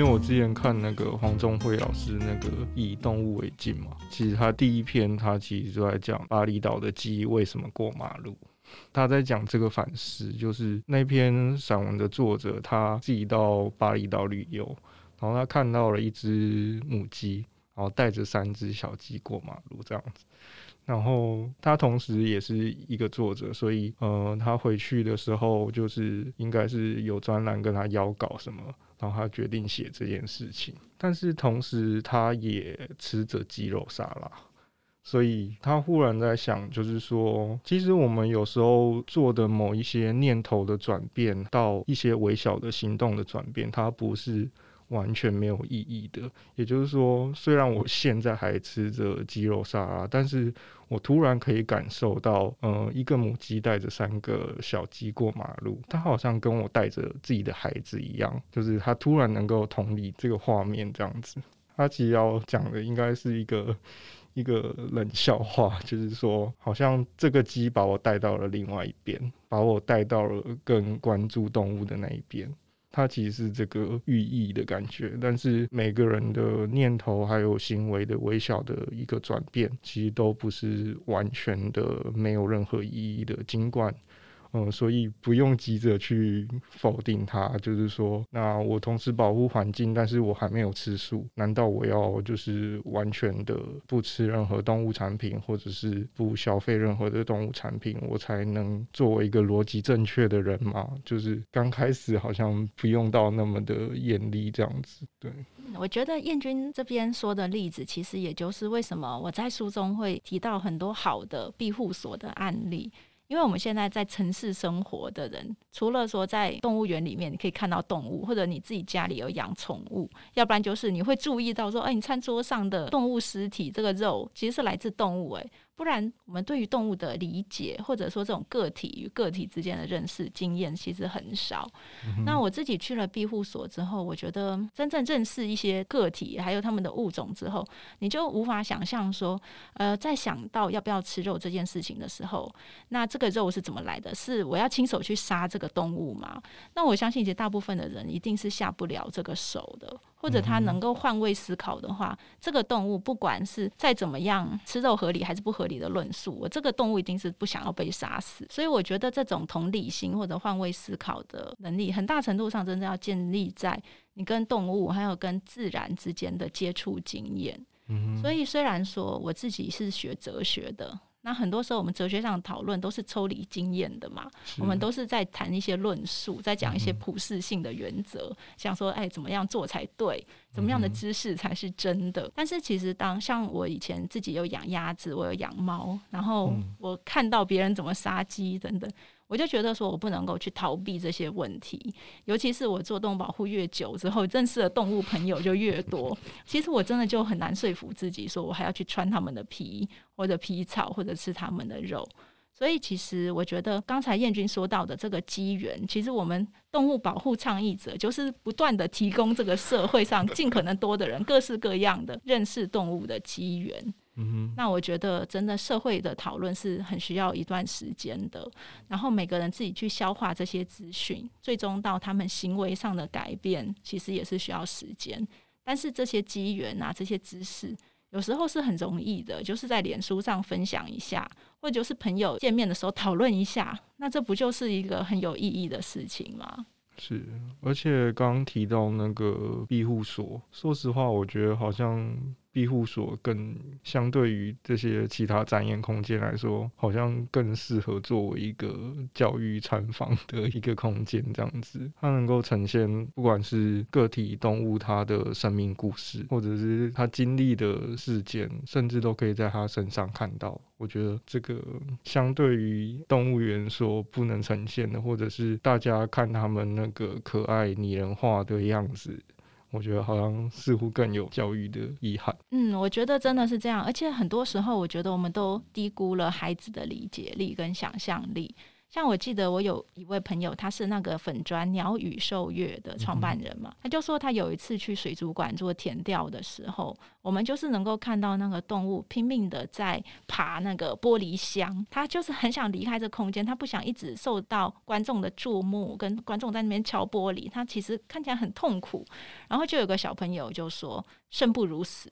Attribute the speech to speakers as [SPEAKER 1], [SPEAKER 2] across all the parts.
[SPEAKER 1] 因为我之前看那个黄中慧老师那个以动物为镜嘛，其实他第一篇他其实就在讲巴厘岛的鸡为什么过马路，他在讲这个反思，就是那篇散文的作者他自己到巴厘岛旅游，然后他看到了一只母鸡，然后带着三只小鸡过马路这样子。然后他同时也是一个作者，所以呃，他回去的时候就是应该是有专栏跟他邀稿什么，然后他决定写这件事情。但是同时他也吃着鸡肉沙拉，所以他忽然在想，就是说，其实我们有时候做的某一些念头的转变，到一些微小的行动的转变，它不是。完全没有意义的，也就是说，虽然我现在还吃着鸡肉沙拉，但是我突然可以感受到，呃，一个母鸡带着三个小鸡过马路，它好像跟我带着自己的孩子一样，就是它突然能够同理这个画面这样子。它其实要讲的应该是一个一个冷笑话，就是说，好像这个鸡把我带到了另外一边，把我带到了更关注动物的那一边。它其实是这个寓意的感觉，但是每个人的念头还有行为的微小的一个转变，其实都不是完全的没有任何意义的，尽管。嗯，所以不用急着去否定它，就是说，那我同时保护环境，但是我还没有吃素，难道我要就是完全的不吃任何动物产品，或者是不消费任何的动物产品，我才能作为一个逻辑正确的人吗？就是刚开始好像不用到那么的严厉这样子。对，
[SPEAKER 2] 我觉得燕君这边说的例子，其实也就是为什么我在书中会提到很多好的庇护所的案例。因为我们现在在城市生活的人，除了说在动物园里面你可以看到动物，或者你自己家里有养宠物，要不然就是你会注意到说，哎，你餐桌上的动物尸体，这个肉其实是来自动物，哎。不然，我们对于动物的理解，或者说这种个体与个体之间的认识经验，其实很少。嗯、那我自己去了庇护所之后，我觉得真正认识一些个体，还有他们的物种之后，你就无法想象说，呃，在想到要不要吃肉这件事情的时候，那这个肉是怎么来的？是我要亲手去杀这个动物吗？那我相信，其实大部分的人一定是下不了这个手的。或者他能够换位思考的话，这个动物不管是再怎么样吃肉合理还是不合理的论述，我这个动物一定是不想要被杀死。所以我觉得这种同理心或者换位思考的能力，很大程度上真的要建立在你跟动物还有跟自然之间的接触经验。所以虽然说我自己是学哲学的。那很多时候，我们哲学上讨论都是抽离经验的嘛，我们都是在谈一些论述，在讲一些普世性的原则，嗯、哼像说，哎，怎么样做才对，怎么样的知识才是真的。嗯、但是其实，当像我以前自己有养鸭子，我有养猫，然后我看到别人怎么杀鸡等等。我就觉得说，我不能够去逃避这些问题，尤其是我做动物保护越久之后，认识的动物朋友就越多。其实我真的就很难说服自己，说我还要去穿他们的皮，或者皮草，或者吃他们的肉。所以，其实我觉得刚才燕君说到的这个机缘，其实我们动物保护倡议者就是不断的提供这个社会上尽可能多的人各式各样的认识动物的机缘。嗯，那我觉得真的社会的讨论是很需要一段时间的，然后每个人自己去消化这些资讯，最终到他们行为上的改变，其实也是需要时间。但是这些机缘啊，这些知识，有时候是很容易的，就是在脸书上分享一下，或者就是朋友见面的时候讨论一下，那这不就是一个很有意义的事情吗？
[SPEAKER 1] 是，而且刚刚提到那个庇护所，说实话，我觉得好像。庇护所更相对于这些其他展演空间来说，好像更适合作为一个教育参访的一个空间，这样子，它能够呈现不管是个体动物它的生命故事，或者是它经历的事件，甚至都可以在它身上看到。我觉得这个相对于动物园所不能呈现的，或者是大家看他们那个可爱拟人化的样子。我觉得好像似乎更有教育的遗憾。
[SPEAKER 2] 嗯，我觉得真的是这样，而且很多时候，我觉得我们都低估了孩子的理解力跟想象力。像我记得我有一位朋友，他是那个粉专鸟语兽月的创办人嘛，他就说他有一次去水族馆做填调的时候，我们就是能够看到那个动物拼命的在爬那个玻璃箱，他就是很想离开这空间，他不想一直受到观众的注目，跟观众在那边敲玻璃，他其实看起来很痛苦。然后就有个小朋友就说：“生不如死。”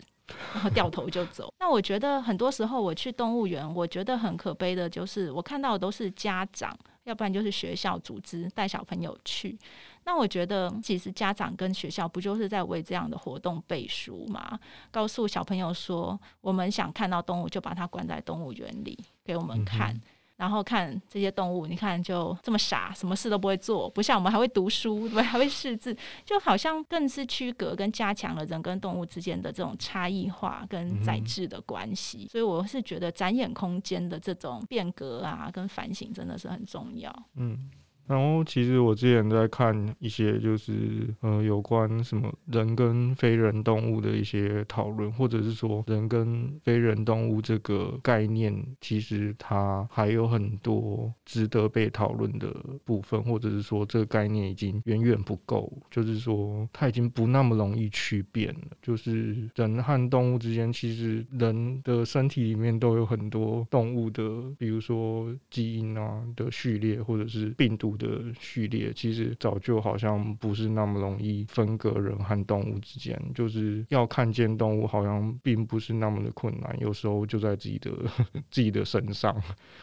[SPEAKER 2] 然后掉头就走。那我觉得很多时候我去动物园，我觉得很可悲的就是我看到的都是家长，要不然就是学校组织带小朋友去。那我觉得其实家长跟学校不就是在为这样的活动背书吗？告诉小朋友说，我们想看到动物，就把它关在动物园里给我们看。嗯 然后看这些动物，你看就这么傻，什么事都不会做，不像我们还会读书，对？还会识字，就好像更是区隔跟加强了人跟动物之间的这种差异化跟宰制的关系。嗯、所以我是觉得展演空间的这种变革啊，跟反省真的是很重要。嗯。
[SPEAKER 1] 然后，其实我之前在看一些，就是呃，有关什么人跟非人动物的一些讨论，或者是说人跟非人动物这个概念，其实它还有很多值得被讨论的部分，或者是说这个概念已经远远不够，就是说它已经不那么容易去变了。就是人和动物之间，其实人的身体里面都有很多动物的，比如说基因啊的序列，或者是病毒的序列其实早就好像不是那么容易分割人和动物之间，就是要看见动物好像并不是那么的困难，有时候就在自己的 自己的身上，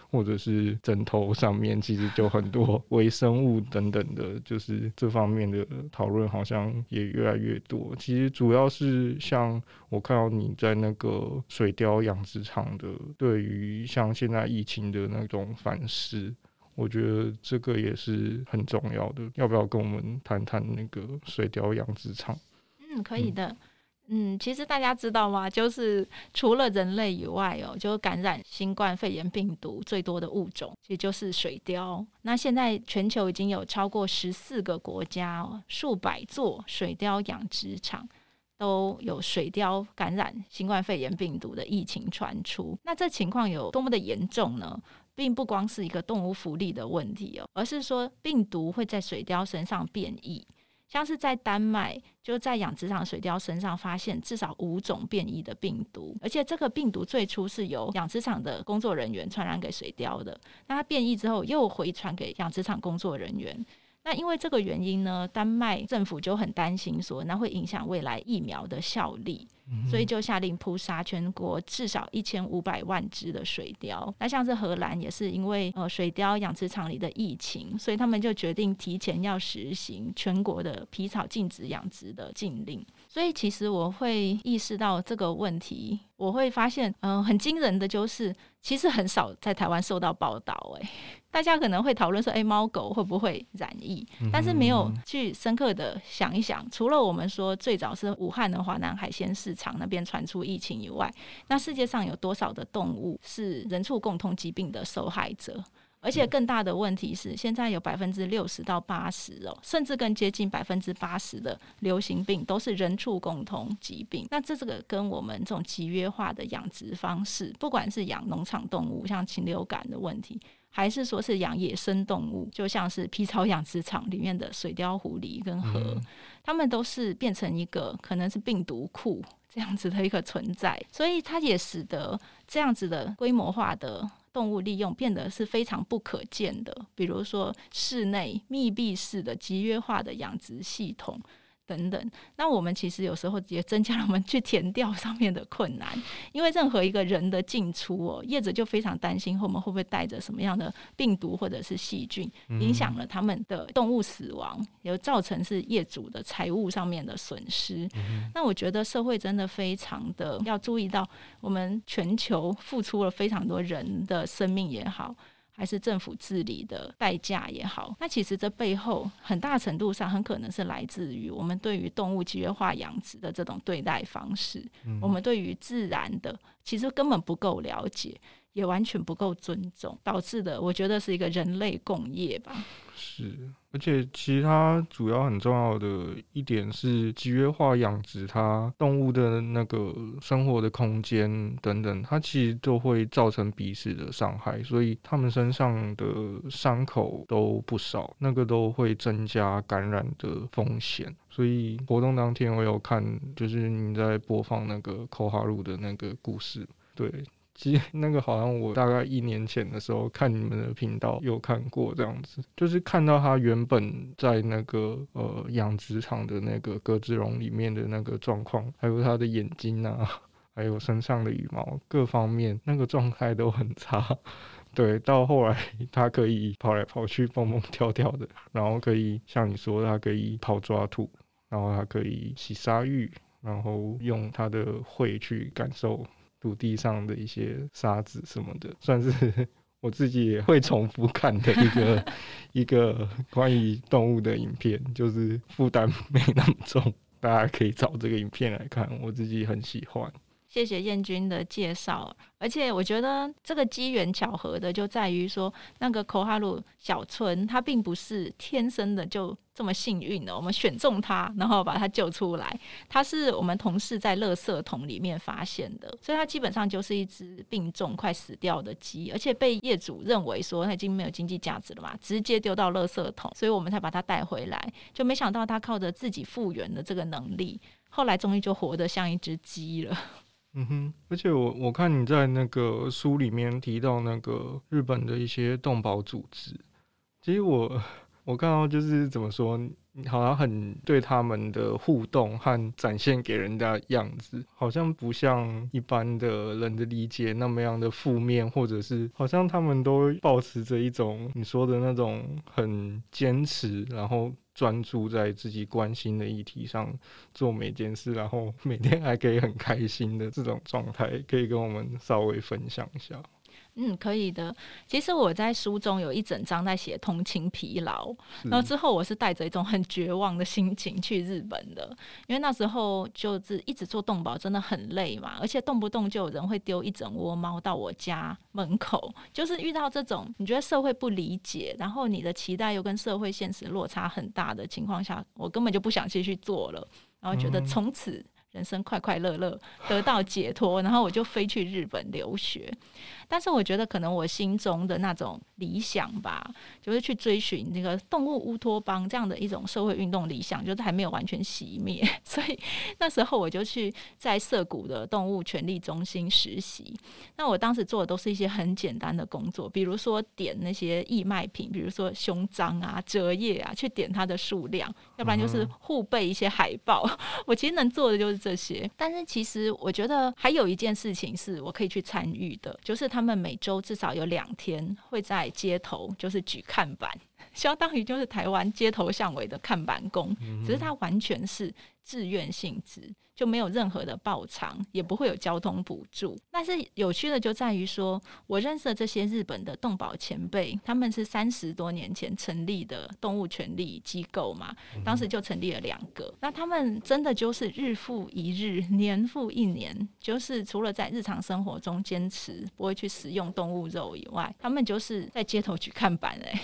[SPEAKER 1] 或者是枕头上面，其实就很多 微生物等等的，就是这方面的讨论好像也越来越多。其实主要是像我看到你在那个水貂养殖场的，对于像现在疫情的那种反思。我觉得这个也是很重要的，要不要跟我们谈谈那个水貂养殖场？
[SPEAKER 2] 嗯，可以的。嗯，其实大家知道吗？就是除了人类以外哦，就感染新冠肺炎病毒最多的物种，也就是水貂。那现在全球已经有超过十四个国家，数百座水貂养殖场都有水貂感染新冠肺炎病毒的疫情传出。那这情况有多么的严重呢？并不光是一个动物福利的问题哦，而是说病毒会在水貂身上变异，像是在丹麦就在养殖场水貂身上发现至少五种变异的病毒，而且这个病毒最初是由养殖场的工作人员传染给水貂的，那它变异之后又回传给养殖场工作人员。那因为这个原因呢，丹麦政府就很担心说，那会影响未来疫苗的效力，所以就下令扑杀全国至少一千五百万只的水貂。那像是荷兰也是因为呃水貂养殖场里的疫情，所以他们就决定提前要实行全国的皮草禁止养殖的禁令。所以其实我会意识到这个问题，我会发现，嗯、呃，很惊人的就是，其实很少在台湾受到报道。诶，大家可能会讨论说，诶，猫狗会不会染疫？但是没有去深刻的想一想，除了我们说最早是武汉的华南海鲜市场那边传出疫情以外，那世界上有多少的动物是人畜共通疾病的受害者？而且更大的问题是，现在有百分之六十到八十哦，甚至更接近百分之八十的流行病都是人畜共同疾病。那这这个跟我们这种集约化的养殖方式，不管是养农场动物，像禽流感的问题，还是说是养野生动物，就像是皮草养殖场里面的水貂、狐狸跟河，它们都是变成一个可能是病毒库 这样子的一个存在，所以它也使得这样子的规模化的。动物利用变得是非常不可见的，比如说室内密闭式的集约化的养殖系统。等等，那我们其实有时候也增加了我们去填调上面的困难，因为任何一个人的进出哦，业者就非常担心我们会不会带着什么样的病毒或者是细菌，影响了他们的动物死亡，也造成是业主的财务上面的损失。那我觉得社会真的非常的要注意到，我们全球付出了非常多人的生命也好。还是政府治理的代价也好，那其实这背后很大程度上很可能是来自于我们对于动物集约化养殖的这种对待方式。嗯、我们对于自然的其实根本不够了解，也完全不够尊重，导致的我觉得是一个人类共业吧。
[SPEAKER 1] 是。而且其他主要很重要的一点是集约化养殖，它动物的那个生活的空间等等，它其实都会造成彼此的伤害，所以它们身上的伤口都不少，那个都会增加感染的风险。所以活动当天我有看，就是你在播放那个扣哈鲁的那个故事，对。其实那个好像我大概一年前的时候看你们的频道有看过这样子，就是看到它原本在那个呃养殖场的那个鸽子笼里面的那个状况，还有它的眼睛啊，还有身上的羽毛各方面那个状态都很差。对，到后来 它可以跑来跑去、蹦蹦跳跳的，然后可以像你说，它可以跑抓兔，然后它可以洗沙浴，然后用它的喙去感受。土地上的一些沙子什么的，算是 我自己也会重复看的一个 一个关于动物的影片，就是负担没那么重，大家可以找这个影片来看，我自己很喜欢。
[SPEAKER 2] 谢谢彦君的介绍，而且我觉得这个机缘巧合的就在于说，那个抠哈鲁小村，它并不是天生的就这么幸运的，我们选中它，然后把它救出来，它是我们同事在垃圾桶里面发现的，所以它基本上就是一只病重、快死掉的鸡，而且被业主认为说它已经没有经济价值了嘛，直接丢到垃圾桶，所以我们才把它带回来，就没想到它靠着自己复原的这个能力，后来终于就活得像一只鸡了。
[SPEAKER 1] 嗯哼，而且我我看你在那个书里面提到那个日本的一些动保组织，其实我 我看到就是怎么说，好像很对他们的互动和展现给人家样子，好像不像一般的人的理解那么样的负面，或者是好像他们都保持着一种你说的那种很坚持，然后。专注在自己关心的议题上做每件事，然后每天还可以很开心的这种状态，可以跟我们稍微分享一下。
[SPEAKER 2] 嗯，可以的。其实我在书中有一整章在写通勤疲劳，然后之后我是带着一种很绝望的心情去日本的，因为那时候就是一直做动保，真的很累嘛，而且动不动就有人会丢一整窝猫到我家门口，就是遇到这种你觉得社会不理解，然后你的期待又跟社会现实落差很大的情况下，我根本就不想继续做了，然后觉得从此人生快快乐乐，得到解脱，然后我就飞去日本留学。但是我觉得，可能我心中的那种理想吧，就是去追寻那个动物乌托邦这样的一种社会运动理想，就是还没有完全熄灭。所以那时候我就去在涩谷的动物权利中心实习。那我当时做的都是一些很简单的工作，比如说点那些义卖品，比如说胸章啊、折页啊，去点它的数量，要不然就是互备一些海报。我其实能做的就是这些。但是其实我觉得还有一件事情是我可以去参与的，就是。他们每周至少有两天会在街头，就是举看板，相当于就是台湾街头巷尾的看板工，只是它完全是自愿性质。就没有任何的报偿，也不会有交通补助。但是有趣的就在于说，我认识的这些日本的动保前辈，他们是三十多年前成立的动物权利机构嘛，当时就成立了两个。那他们真的就是日复一日，年复一年，就是除了在日常生活中坚持不会去食用动物肉以外，他们就是在街头去看板哎。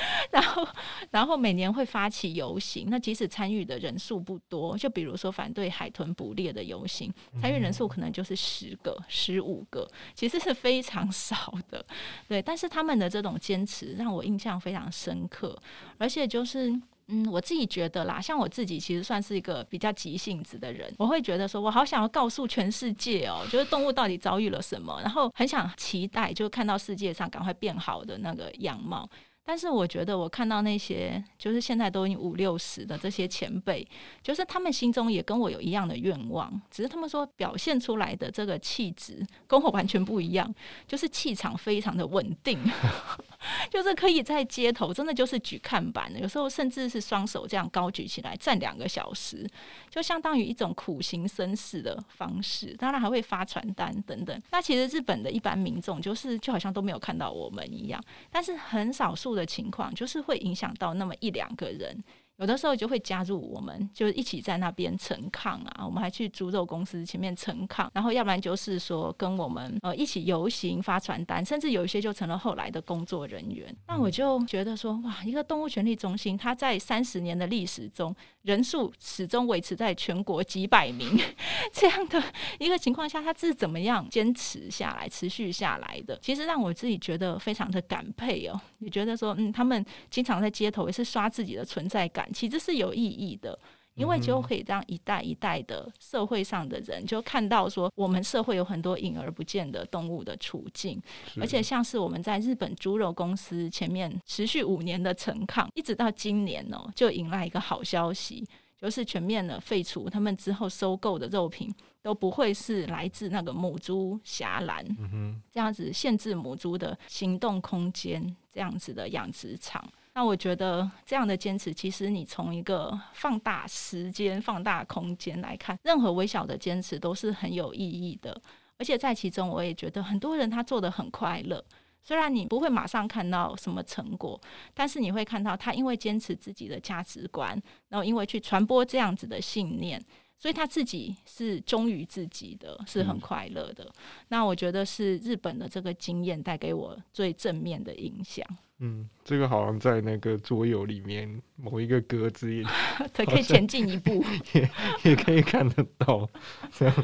[SPEAKER 2] 然后，然后每年会发起游行。那即使参与的人数不多，就比如说反对海豚捕猎的游行，参与人数可能就是十个、十五个，其实是非常少的。对，但是他们的这种坚持让我印象非常深刻。而且就是，嗯，我自己觉得啦，像我自己其实算是一个比较急性子的人，我会觉得说，我好想要告诉全世界哦，就是动物到底遭遇了什么，然后很想期待，就看到世界上赶快变好的那个样貌。但是我觉得，我看到那些就是现在都已经五六十的这些前辈，就是他们心中也跟我有一样的愿望，只是他们说表现出来的这个气质跟我完全不一样，就是气场非常的稳定。就是可以在街头，真的就是举看板，有时候甚至是双手这样高举起来站两个小时，就相当于一种苦行僧式的方式。当然还会发传单等等。那其实日本的一般民众就是就好像都没有看到我们一样，但是很少数的情况就是会影响到那么一两个人。有的时候就会加入我们，就一起在那边陈抗啊。我们还去猪肉公司前面陈抗，然后要不然就是说跟我们呃一起游行发传单，甚至有一些就成了后来的工作人员。那我就觉得说，哇，一个动物权利中心，它在三十年的历史中，人数始终维持在全国几百名 这样的一个情况下，它是怎么样坚持下来、持续下来的？其实让我自己觉得非常的感佩哦，也觉得说，嗯，他们经常在街头也是刷自己的存在感，其实是有意义的，因为就可以让一代一代的社会上的人就看到说，我们社会有很多隐而不见的动物的处境，而且像是我们在日本猪肉公司前面持续五年的陈抗，一直到今年哦，就迎来一个好消息。就是全面的废除他们之后收购的肉品都不会是来自那个母猪狭栏，嗯，这样子限制母猪的行动空间，这样子的养殖场。那我觉得这样的坚持，其实你从一个放大时间、放大空间来看，任何微小的坚持都是很有意义的。而且在其中，我也觉得很多人他做的很快乐。虽然你不会马上看到什么成果，但是你会看到他因为坚持自己的价值观，然后因为去传播这样子的信念，所以他自己是忠于自己的，是很快乐的。嗯。那我觉得是日本的这个经验带给我最正面的影响。
[SPEAKER 1] 嗯，这个好像在那个桌游里面某一个格子也，
[SPEAKER 2] 它可以前进一步，
[SPEAKER 1] 也也可以看得到。这样，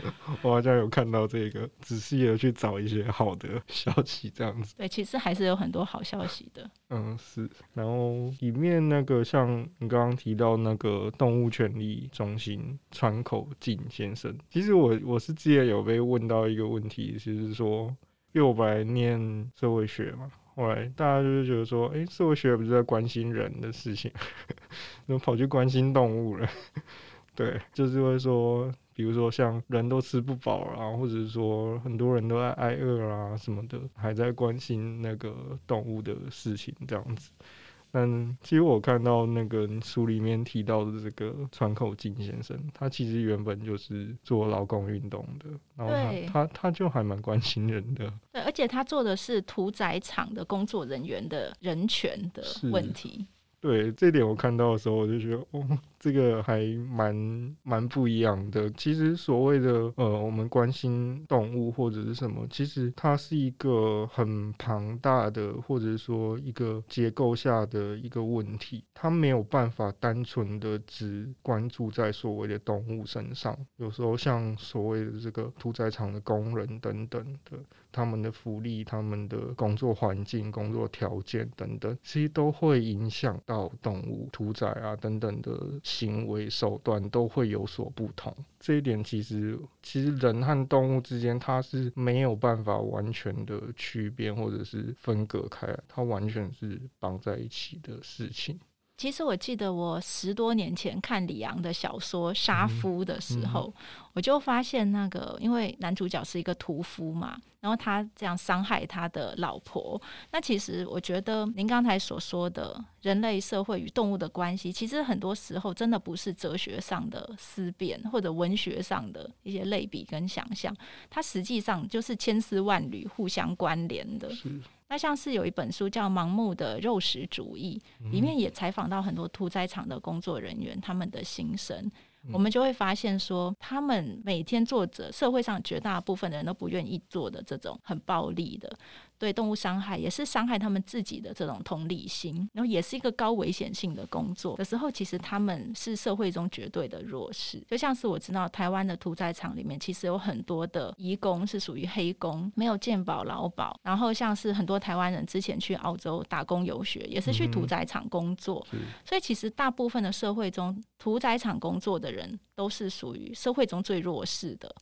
[SPEAKER 1] 我好像有看到这个，仔细的去找一些好的消息，这样子。
[SPEAKER 2] 对，其实还是有很多好消息的。
[SPEAKER 1] 嗯，是。然后里面那个像你刚刚提到那个动物权利中心川口静先生，其实我我是之前有被问到一个问题，就是说，因为我本来念社会学嘛。后来大家就是觉得说，哎、社会学不是在关心人的事情，怎么跑去关心动物了？对，就是会说，比如说像人都吃不饱啊，或者是说很多人都在挨饿啊什么的，还在关心那个动物的事情这样子。但其实我看到那个书里面提到的这个川口敬先生，他其实原本就是做劳工运动的，然后他他他就还蛮关心人的。
[SPEAKER 2] 对，而且他做的是屠宰场的工作人员的人权的问题。
[SPEAKER 1] 对，这点我看到的时候，我就觉得，哦，这个还蛮蛮不一样的。其实所谓的呃，我们关心动物或者是什么，其实它是一个很庞大的，或者说一个结构下的一个问题。它没有办法单纯的只关注在所谓的动物身上。有时候像所谓的这个屠宰场的工人等等的。他们的福利、他们的工作环境、工作条件等等，其实都会影响到动物屠宰啊等等的行为手段都会有所不同。这一点其实，其实人和动物之间它是没有办法完全的区别或者是分隔开，它完全是绑在一起的事情。
[SPEAKER 2] 其实我记得我十多年前看李昂的小说《杀夫》的时候，我就发现那个，因为男主角是一个屠夫嘛，然后他这样伤害他的老婆。那其实我觉得您刚才所说的人类社会与动物的关系，其实很多时候真的不是哲学上的思辨或者文学上的一些类比跟想象，它实际上就是千丝万缕互相关联的。那像是有一本书叫《盲目的肉食主义》，里面也采访到很多屠宰场的工作人员，他们的心声。我们就会发现说，他们每天做着社会上绝大部分的人都不愿意做的这种很暴力的。对动物伤害也是伤害他们自己的这种同理心，然后也是一个高危险性的工作的时候，其实他们是社会中绝对的弱势。就像是我知道台湾的屠宰场里面，其实有很多的移工是属于黑工，没有健保劳保。然后像是很多台湾人之前去澳洲打工游学，也是去屠宰场工作。嗯、所以其实大部分的社会中，屠宰场工作的人都是属于社会中最弱势的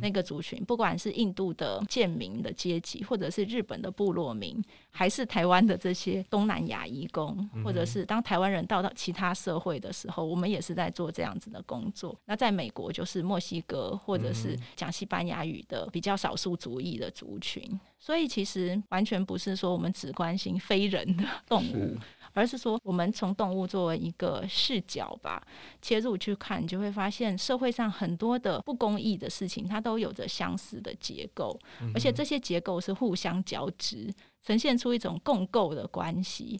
[SPEAKER 2] 那个族群，不管是印度的贱民的阶级，或者是日本的部落民，还是台湾的这些东南亚移工，或者是当台湾人到到其他社会的时候，我们也是在做这样子的工作。那在美国就是墨西哥或者是讲西班牙语的比较少数族裔的族群，所以其实完全不是说我们只关心非人的动物。而是说，我们从动物作为一个视角吧，切入去看，你就会发现社会上很多的不公义的事情，它都有着相似的结构，而且这些结构是互相交织。呈现出一种共构的关系。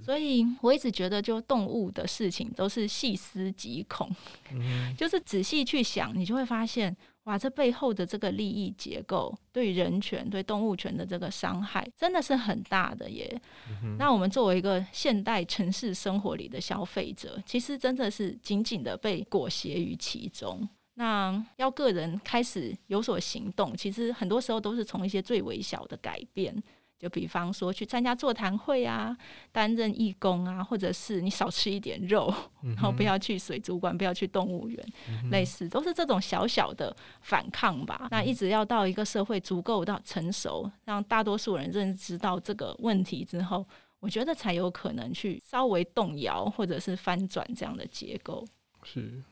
[SPEAKER 2] 所以我一直觉得，就动物的事情都是细思极恐，嗯、就是仔细去想，你就会发现，哇，这背后的这个利益结构对人权、对动物权的这个伤害，真的是很大的耶。嗯、那我们作为一个现代城市生活里的消费者，其实真的是紧紧的被裹挟于其中。那要个人开始有所行动，其实很多时候都是从一些最微小的改变。就比方说去参加座谈会啊，担任义工啊，或者是你少吃一点肉，嗯、然后不要去水族馆，不要去动物园，嗯、类似都是这种小小的反抗吧。嗯、那一直要到一个社会足够到成熟，让大多数人认知到这个问题之后，我觉得才有可能去稍微动摇或者是翻转这样的结构。
[SPEAKER 1] 是。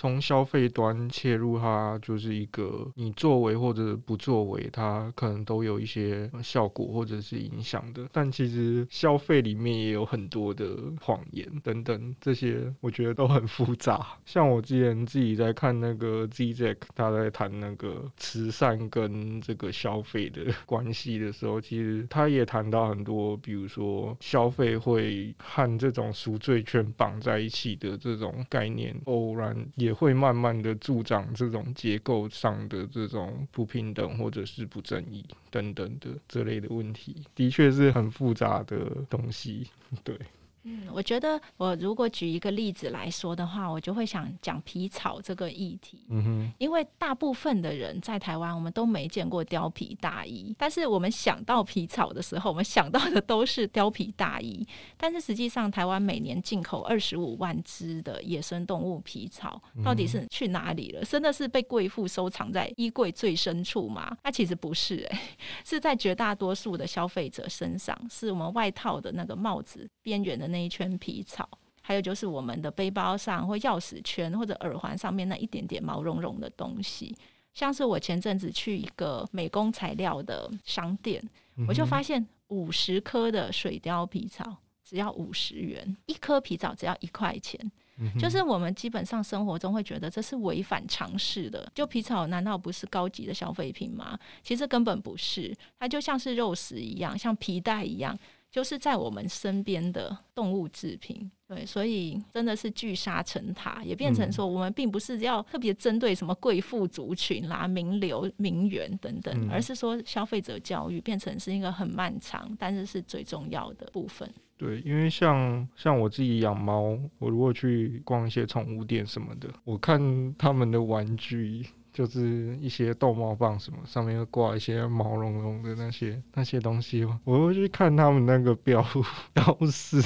[SPEAKER 1] 从消费端切入，它就是一个你作为或者不作为，它可能都有一些效果或者是影响的。但其实消费里面也有很多的谎言等等，这些我觉得都很复杂。像我之前自己在看那个 Zizek，他在谈那个慈善跟这个消费的 关系的时候，其实他也谈到很多，比如说消费会和这种赎罪券绑在一起的这种概念，偶然也。也会慢慢的助长这种结构上的这种不平等或者是不正义等等的这类的问题，的确是很复杂的东西，对。
[SPEAKER 2] 嗯，我觉得我如果举一个例子来说的话，我就会想讲皮草这个议题。嗯哼，因为大部分的人在台湾，我们都没见过貂皮大衣，但是我们想到皮草的时候，我们想到的都是貂皮大衣。但是实际上，台湾每年进口二十五万只的野生动物皮草，到底是去哪里了？真的是被贵妇收藏在衣柜最深处吗？那其实不是，欸，是在绝大多数的消费者身上，是我们外套的那个帽子边缘的那。那一圈皮草，还有就是我们的背包上或钥匙圈或者耳环上面那一点点毛茸茸的东西，像是我前阵子去一个美工材料的商店，嗯、我就发现五十颗的水貂皮草只要五十元，一颗皮草只要一块钱，就是我们基本上生活中会觉得这是违反常识的，就皮草难道不是高级的消费品吗？其实根本不是，它就像是肉食一样，像皮带一样。就是在我们身边的动物制品，对，所以真的是聚沙成塔，也变成说我们并不是要特别针对什么贵妇族群啦、名流、名媛等等，而是说消费者教育变成是一个很漫长，但是是最重要的部分。
[SPEAKER 1] 对，因为像像我自己养猫，我如果去逛一些宠物店什么的，我看他们的玩具。就是一些逗猫棒什么，上面会挂一些毛茸茸的那些那些东西，我会去看他们那个标标 示。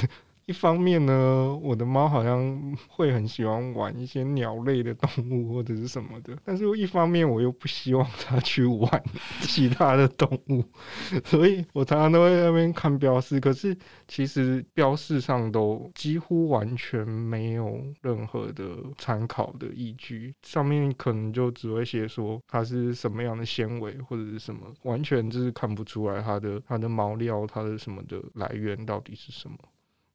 [SPEAKER 1] 一方面呢，我的猫好像会很喜欢玩一些鸟类的动物或者是什么的，但是一方面我又不希望它 去玩其他的动物，所以我常常都会在那边看标识。可是其实标示上都几乎完全没有任何的参考的依据，上面可能就只会写说它是什么样的纤维或者是什么，完全就是看不出来它的它的毛料它的什么的来源到底是什么。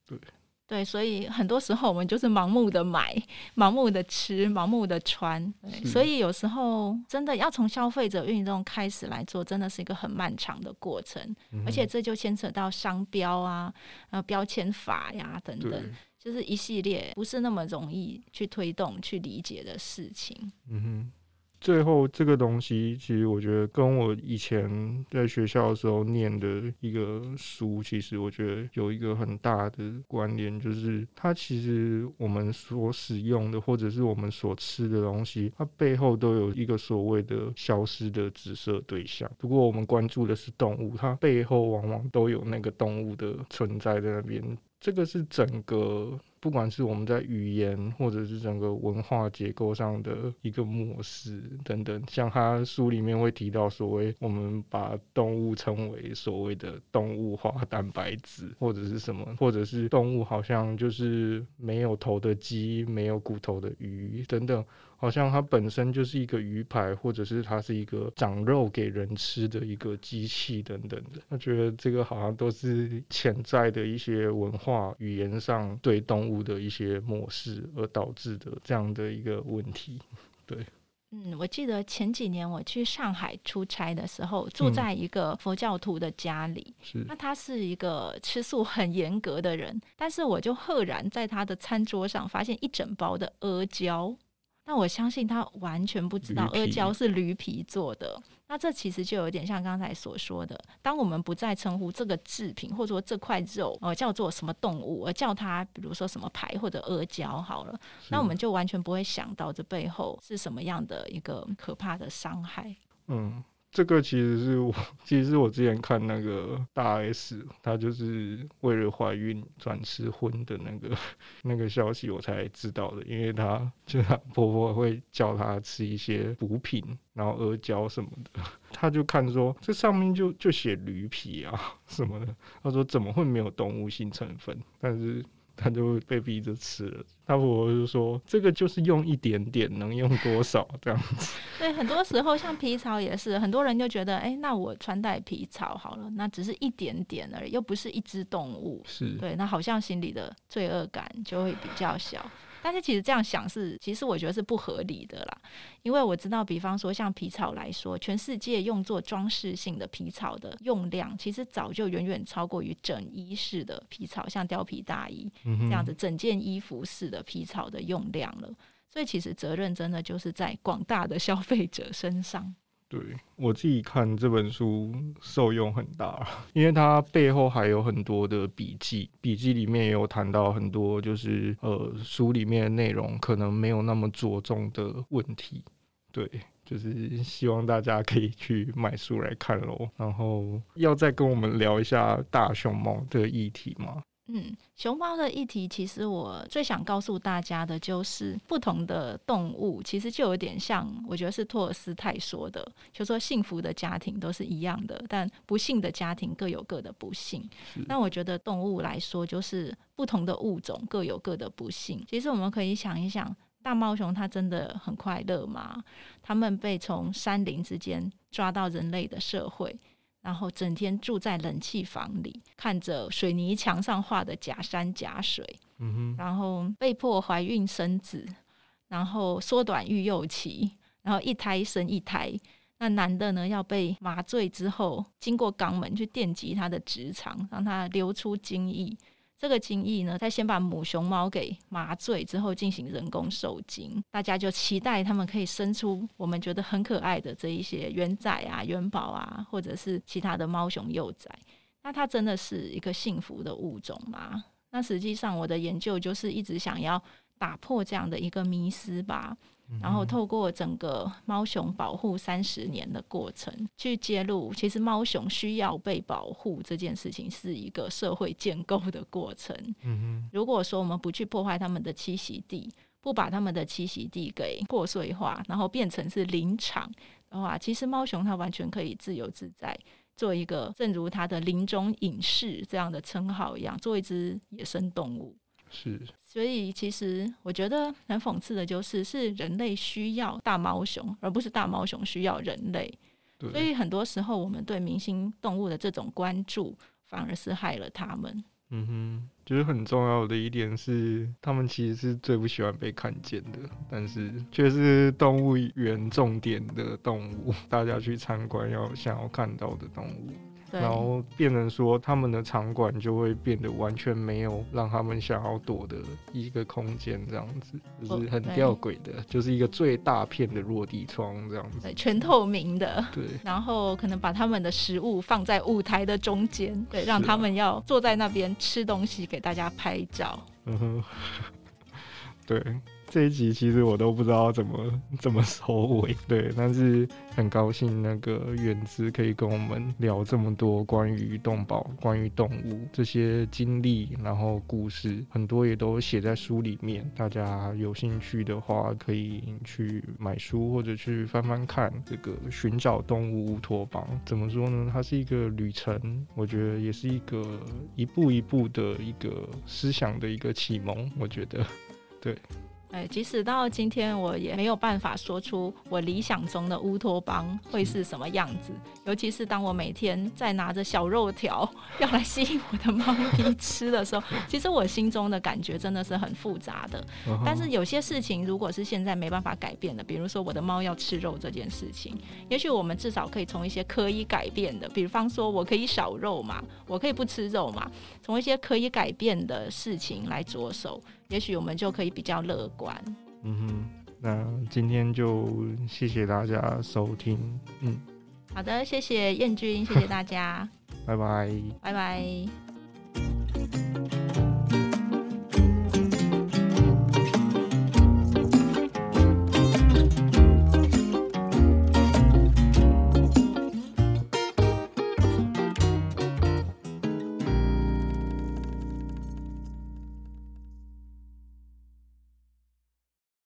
[SPEAKER 1] 对
[SPEAKER 2] 对，所以很多时候我们就是盲目的买、盲目的吃、盲目的穿。对，所以有时候真的要从消费者运动开始来做，真的是一个很漫长的过程。嗯、而且这就牵扯到商标啊、呃标签法呀等等，就是一系列不是那么容易去推动、去理解的事情。嗯哼。
[SPEAKER 1] 最后，这个东西其实我觉得跟我以前在学校的时候念的一个书，其实我觉得有一个很大的关联，就是它其实我们所使用的或者是我们所吃的东西，它背后都有一个所谓的消失的紫色对象。如果我们关注的是动物，它背后往往都有那个动物的存在在那边。这个是整个，不管是我们在语言或者是整个文化结构上的一个模式等等，像他书里面会提到所谓我们把动物称为所谓的动物化蛋白质，或者是什么，或者是动物好像就是没有头的鸡，没有骨头的鱼等等。好像它本身就是一个鱼排，或者是它是一个长肉给人吃的一个机器等等的。他觉得这个好像都是潜在的一些文化语言上对动物的一些漠视而导致的这样的一个问题。对，
[SPEAKER 2] 嗯，我记得前几年我去上海出差的时候，住在一个佛教徒的家里。
[SPEAKER 1] 是，
[SPEAKER 2] 那他是一个吃素很严格的人，但是我就赫然在他的餐桌上发现一整包的阿胶。那我相信他完全不知道阿胶是驴皮做的。那这其实就有点像刚才所说的，当我们不再称呼这个制品或者说这块肉呃叫做什么动物，而叫它比如说什么排或者阿胶好了，那我们就完全不会想到这背后是什么样的一个可怕的伤害。
[SPEAKER 1] 嗯。这个其实是我，其实是我之前看那个大 S，她就是为了怀孕转吃荤的那个那个消息，我才知道的。因为她就她婆婆会叫她吃一些补品，然后阿胶什么的，她就看说这上面就就写驴皮啊 什么的，她说怎么会没有动物性成分？但是。他就会被逼着吃了。他婆婆就说：“这个就是用一点点，能用多少这样子。”
[SPEAKER 2] 对，很多时候像皮草也是，很多人就觉得，哎、欸，那我穿戴皮草好了，那只是一点点而已，又不是一只动物。
[SPEAKER 1] 是
[SPEAKER 2] 对，那好像心里的罪恶感就会比较小。但是其实这样想是，其实我觉得是不合理的啦。因为我知道，比方说像皮草来说，全世界用作装饰性的皮草的用量，其实早就远远超过于整衣式的皮草，像貂皮大衣这样子整件衣服式的皮草的用量了。所以其实责任真的就是在广大的消费者身上。
[SPEAKER 1] 对，我自己看这本书受用很大，因为它背后还有很多的笔记，笔记里面也有谈到很多，就是呃书里面的内容可能没有那么着重的问题。对，就是希望大家可以去买书来看喽。然后要再跟我们聊一下大熊猫的议题吗？
[SPEAKER 2] 嗯，熊猫的议题，其实我最想告诉大家的就是，不同的动物其实就有点像，我觉得是托尔斯泰说的，就说幸福的家庭都是一样的，但不幸的家庭各有各的不幸。那我觉得动物来说，就是不同的物种各有各的不幸。其实我们可以想一想，大猫熊它真的很快乐吗？它们被从山林之间抓到人类的社会。然后整天住在冷气房里，看着水泥墙上画的假山假水，嗯哼，然后被迫怀孕生子，然后缩短育幼期，然后一胎生一胎。那男的呢，要被麻醉之后，经过肛门去电击他的直肠，让他流出精液。这个精液呢，再先把母熊猫给麻醉之后进行人工受精，大家就期待他们可以生出我们觉得很可爱的这一些圆仔啊、元宝啊，或者是其他的猫熊幼崽。那它真的是一个幸福的物种吗？那实际上我的研究就是一直想要打破这样的一个迷思吧。然后透过整个猫熊保护三十年的过程，去揭露，其实猫熊需要被保护这件事情是一个社会建构的过程。嗯如果说我们不去破坏它们的栖息地，不把它们的栖息地给破碎化，然后变成是林场的话，其实猫熊它完全可以自由自在，做一个正如它的林中隐士这样的称号一样，做一只野生动物。
[SPEAKER 1] 是。
[SPEAKER 2] 所以，其实我觉得很讽刺的就是，是人类需要大猫熊，而不是大猫熊需要人类。
[SPEAKER 1] 对。
[SPEAKER 2] 所以很多时候，我们对明星动物的这种关注，反而是害了他们。
[SPEAKER 1] 嗯哼，就是很重要的一点是，他们其实是最不喜欢被看见的，但是却是动物园重点的动物，大家去参观要想要看到的动物。然后变成说，他们的场馆就会变得完全没有让他们想要躲的一个空间，这样子就是很吊诡的，就是一个最大片的落地窗这样子，
[SPEAKER 2] 全透明的。
[SPEAKER 1] 对，
[SPEAKER 2] 然后可能把他们的食物放在舞台的中间，对，让他们要坐在那边吃东西，给大家拍照。嗯哼，
[SPEAKER 1] 对。这一集其实我都不知道怎么怎么收尾，对，但是很高兴那个远子可以跟我们聊这么多关于动保、关于动物这些经历，然后故事很多也都写在书里面，大家有兴趣的话可以去买书或者去翻翻看。这个寻找动物乌托邦怎么说呢？它是一个旅程，我觉得也是一个一步一步的一个思想的一个启蒙，我觉得，对。
[SPEAKER 2] 哎，即使到今天，我也没有办法说出我理想中的乌托邦会是什么样子。尤其是当我每天在拿着小肉条要来吸引我的猫咪吃的时候，其实我心中的感觉真的是很复杂的。但是有些事情，如果是现在没办法改变的，比如说我的猫要吃肉这件事情，也许我们至少可以从一些可以改变的，比方说我可以少肉嘛，我可以不吃肉嘛，从一些可以改变的事情来着手。也许我们就可以比较乐观。
[SPEAKER 1] 嗯哼，那今天就谢谢大家收听。嗯，
[SPEAKER 2] 好的，谢谢燕君，谢谢大家，
[SPEAKER 1] 拜拜，
[SPEAKER 2] 拜拜。